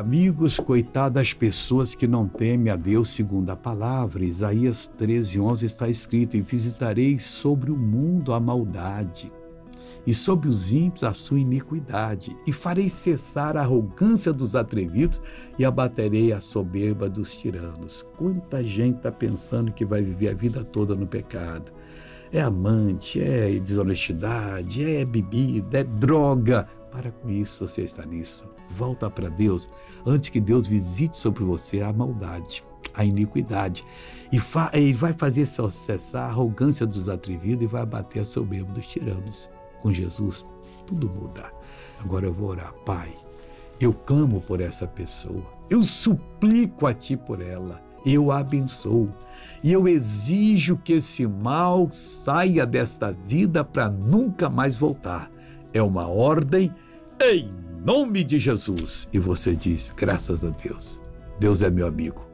Amigos, coitadas das pessoas que não temem a Deus segundo a palavra. Isaías 13, 11 está escrito: E visitarei sobre o mundo a maldade, e sobre os ímpios a sua iniquidade, e farei cessar a arrogância dos atrevidos e abaterei a soberba dos tiranos. Quanta gente está pensando que vai viver a vida toda no pecado. É amante, é desonestidade, é bebida, é droga. Para com isso, você está nisso. Volta para Deus antes que Deus visite sobre você a maldade, a iniquidade. E, e vai fazer cessar a arrogância dos atrevidos e vai abater a soberba dos tiranos. Com Jesus, tudo muda. Agora eu vou orar. Pai, eu clamo por essa pessoa. Eu suplico a Ti por ela. Eu a abençoo. E eu exijo que esse mal saia desta vida para nunca mais voltar é uma ordem em nome de Jesus. E você diz: graças a Deus, Deus é meu amigo.